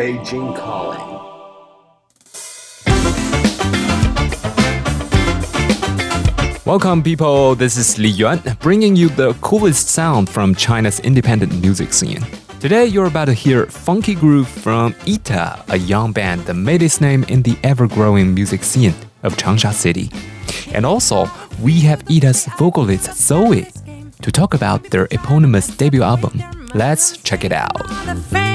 Beijing Calling. Welcome, people. This is Li Yuan, bringing you the coolest sound from China's independent music scene. Today, you're about to hear Funky Groove from Ita, a young band that made its name in the ever growing music scene of Changsha City. And also, we have Ita's vocalist Zoe to talk about their eponymous debut album. Let's check it out.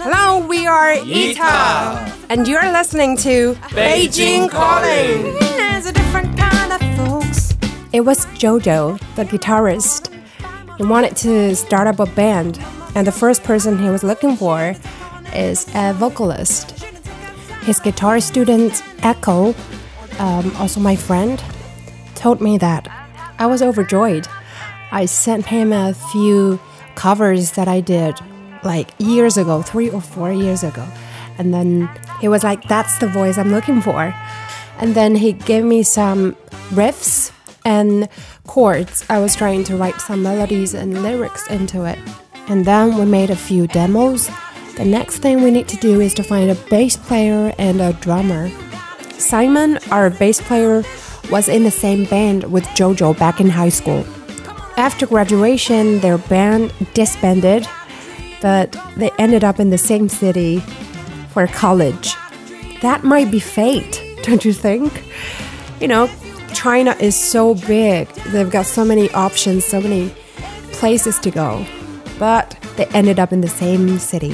Hello, we are Ita, and you're listening to Beijing Calling. It was Jojo, the guitarist. He wanted to start up a band, and the first person he was looking for is a vocalist. His guitar student, Echo, um, also my friend, told me that I was overjoyed. I sent him a few covers that I did like years ago, three or four years ago. And then he was like, That's the voice I'm looking for. And then he gave me some riffs and chords. I was trying to write some melodies and lyrics into it. And then we made a few demos. The next thing we need to do is to find a bass player and a drummer. Simon, our bass player, was in the same band with JoJo back in high school. After graduation, their band disbanded, but they ended up in the same city for college. That might be fate, don't you think? You know, China is so big, they've got so many options, so many places to go, but they ended up in the same city.